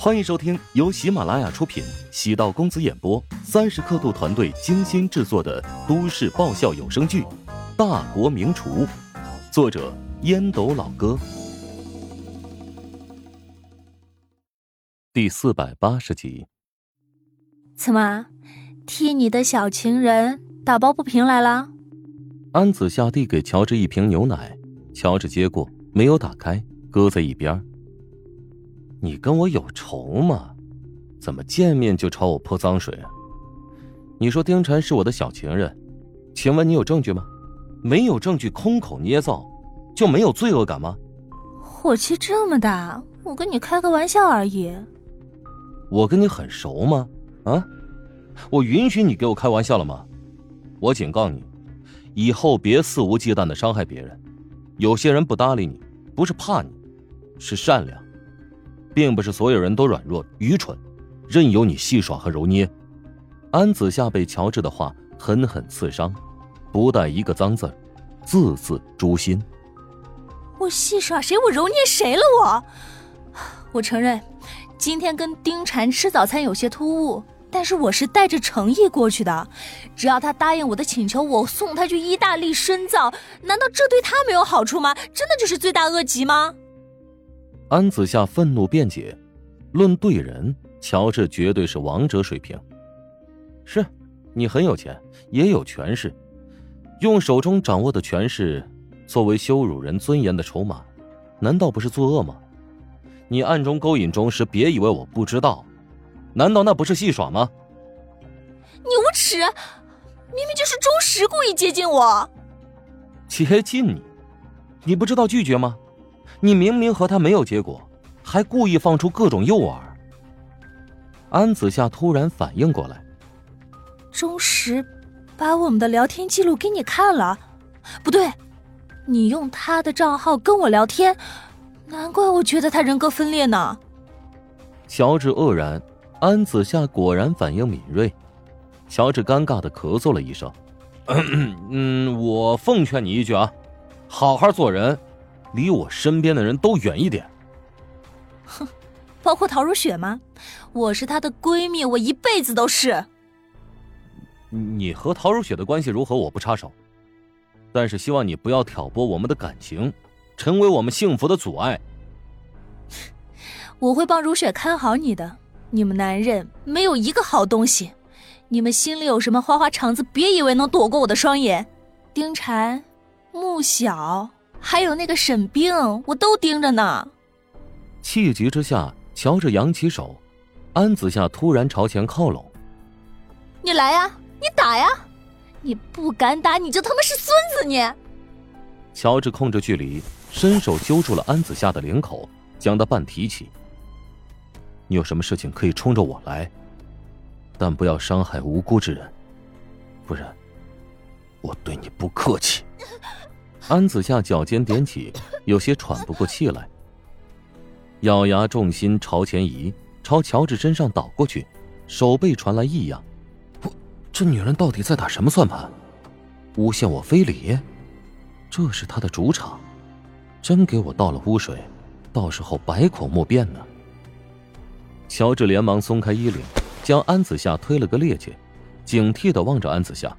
欢迎收听由喜马拉雅出品、喜道公子演播、三十刻度团队精心制作的都市爆笑有声剧《大国名厨》，作者烟斗老哥，第四百八十集。怎么，替你的小情人打抱不平来了？安子夏递给乔治一瓶牛奶，乔治接过，没有打开，搁在一边。你跟我有仇吗？怎么见面就朝我泼脏水啊？你说丁晨是我的小情人，请问你有证据吗？没有证据，空口捏造，就没有罪恶感吗？火气这么大，我跟你开个玩笑而已。我跟你很熟吗？啊？我允许你给我开玩笑了吗？我警告你，以后别肆无忌惮的伤害别人。有些人不搭理你，不是怕你，是善良。并不是所有人都软弱愚蠢，任由你戏耍和揉捏。安子夏被乔治的话狠狠刺伤，不带一个脏字字字诛心。我戏耍谁？我揉捏谁了？我，我承认，今天跟丁婵吃早餐有些突兀，但是我是带着诚意过去的。只要他答应我的请求，我送他去意大利深造。难道这对他没有好处吗？真的就是罪大恶极吗？安子夏愤怒辩解：“论对人，乔治绝对是王者水平。是，你很有钱，也有权势，用手中掌握的权势作为羞辱人尊严的筹码，难道不是作恶吗？你暗中勾引钟石，别以为我不知道，难道那不是戏耍吗？你无耻！明明就是钟石故意接近我，接近你，你不知道拒绝吗？”你明明和他没有结果，还故意放出各种诱饵。安子夏突然反应过来，钟石把我们的聊天记录给你看了，不对，你用他的账号跟我聊天，难怪我觉得他人格分裂呢。乔治愕然，安子夏果然反应敏锐。乔治尴尬的咳嗽了一声，嗯，我奉劝你一句啊，好好做人。离我身边的人都远一点。哼，包括陶如雪吗？我是她的闺蜜，我一辈子都是。你和陶如雪的关系如何？我不插手，但是希望你不要挑拨我们的感情，成为我们幸福的阻碍。我会帮如雪看好你的。你们男人没有一个好东西，你们心里有什么花花肠子，别以为能躲过我的双眼。丁婵，穆晓。还有那个沈冰，我都盯着呢。气急之下，乔治扬起手，安子夏突然朝前靠拢：“你来呀，你打呀！你不敢打，你就他妈是孙子！你！”乔治控制距离，伸手揪住了安子夏的领口，将他半提起：“你有什么事情可以冲着我来，但不要伤害无辜之人，不然我对你不客气。”安子夏脚尖点起，有些喘不过气来，咬牙重心朝前移，朝乔治身上倒过去，手背传来异样。我这女人到底在打什么算盘？诬陷我非礼？这是她的主场，真给我倒了污水，到时候百口莫辩呢。乔治连忙松开衣领，将安子夏推了个趔趄，警惕的望着安子夏，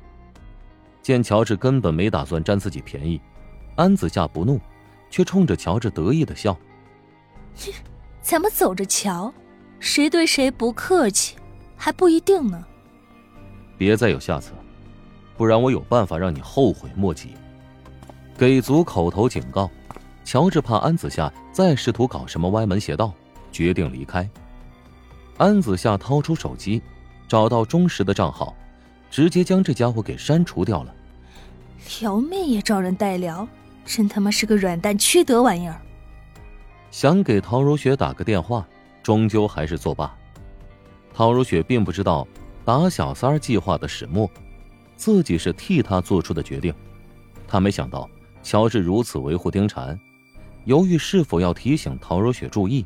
见乔治根本没打算占自己便宜。安子夏不怒，却冲着乔治得意的笑：“ 咱们走着瞧，谁对谁不客气，还不一定呢。别再有下次，不然我有办法让你后悔莫及。”给足口头警告，乔治怕安子夏再试图搞什么歪门邪道，决定离开。安子夏掏出手机，找到忠实的账号，直接将这家伙给删除掉了。撩妹也找人带撩。真他妈是个软蛋缺德玩意儿！想给陶如雪打个电话，终究还是作罢。陶如雪并不知道打小三儿计划的始末，自己是替他做出的决定。他没想到乔治如此维护丁婵，犹豫是否要提醒陶如雪注意。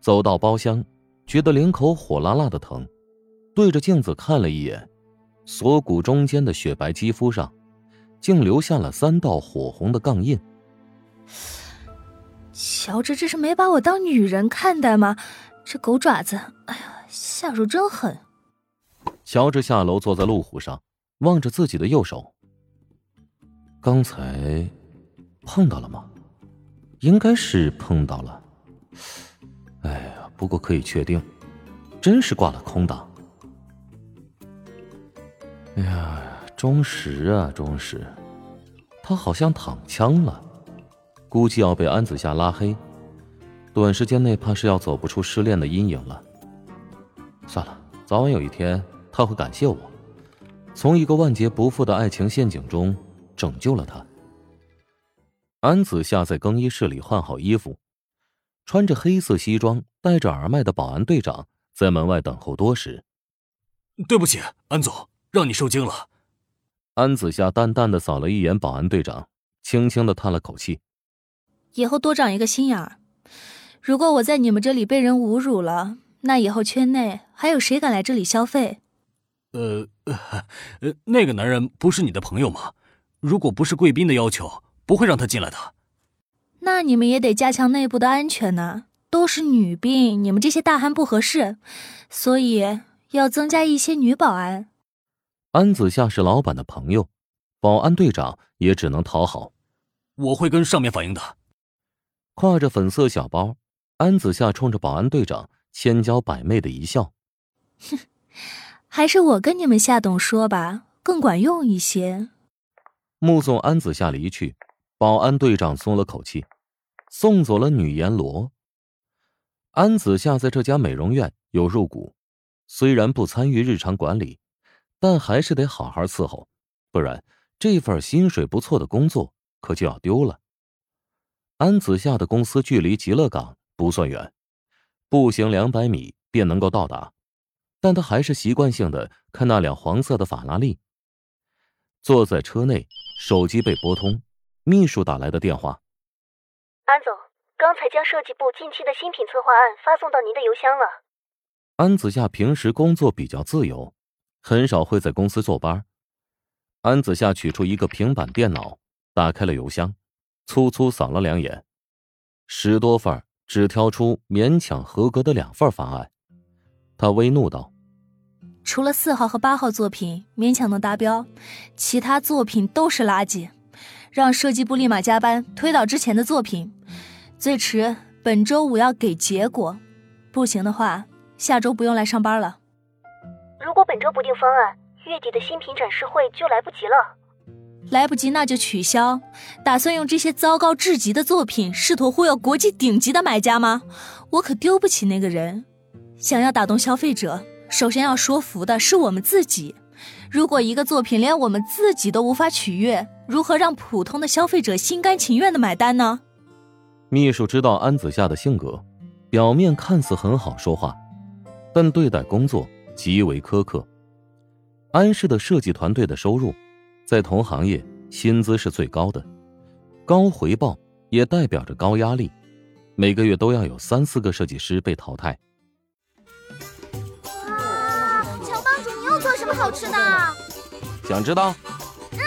走到包厢，觉得领口火辣辣的疼，对着镜子看了一眼，锁骨中间的雪白肌肤上。竟留下了三道火红的杠印。乔治这是没把我当女人看待吗？这狗爪子，哎呀，下手真狠。乔治下楼坐在路虎上，望着自己的右手。刚才碰到了吗？应该是碰到了。哎呀，不过可以确定，真是挂了空档。哎呀，钟石啊，钟石，他好像躺枪了，估计要被安子夏拉黑，短时间内怕是要走不出失恋的阴影了。算了，早晚有一天他会感谢我，从一个万劫不复的爱情陷阱中拯救了他。安子夏在更衣室里换好衣服，穿着黑色西装、戴着耳麦的保安队长在门外等候多时。对不起，安总。让你受惊了。安子夏淡淡的扫了一眼保安队长，轻轻的叹了口气。以后多长一个心眼儿。如果我在你们这里被人侮辱了，那以后圈内还有谁敢来这里消费？呃呃，那个男人不是你的朋友吗？如果不是贵宾的要求，不会让他进来的。那你们也得加强内部的安全呢。都是女兵，你们这些大汉不合适，所以要增加一些女保安。安子夏是老板的朋友，保安队长也只能讨好。我会跟上面反映的。挎着粉色小包，安子夏冲着保安队长千娇百媚的一笑：“哼，还是我跟你们夏董说吧，更管用一些。”目送安子夏离去，保安队长松了口气，送走了女阎罗。安子夏在这家美容院有入股，虽然不参与日常管理。但还是得好好伺候，不然这份薪水不错的工作可就要丢了。安子夏的公司距离极乐港不算远，步行两百米便能够到达，但他还是习惯性的看那辆黄色的法拉利。坐在车内，手机被拨通，秘书打来的电话。安总，刚才将设计部近期的新品策划案发送到您的邮箱了。安子夏平时工作比较自由。很少会在公司坐班。安子夏取出一个平板电脑，打开了邮箱，粗粗扫了两眼，十多份只挑出勉强合格的两份方案。他微怒道：“除了四号和八号作品勉强能达标，其他作品都是垃圾。让设计部立马加班推倒之前的作品，最迟本周五要给结果。不行的话，下周不用来上班了。”如果本周不定方案，月底的新品展示会就来不及了。来不及那就取消。打算用这些糟糕至极的作品试图忽悠国际顶级的买家吗？我可丢不起那个人。想要打动消费者，首先要说服的是我们自己。如果一个作品连我们自己都无法取悦，如何让普通的消费者心甘情愿的买单呢？秘书知道安子夏的性格，表面看似很好说话，但对待工作。极为苛刻。安氏的设计团队的收入，在同行业薪资是最高的，高回报也代表着高压力，每个月都要有三四个设计师被淘汰。哇，乔帮主，你又做什么好吃的？想知道？嗯。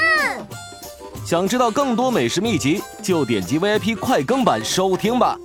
想知道更多美食秘籍，就点击 VIP 快更版收听吧。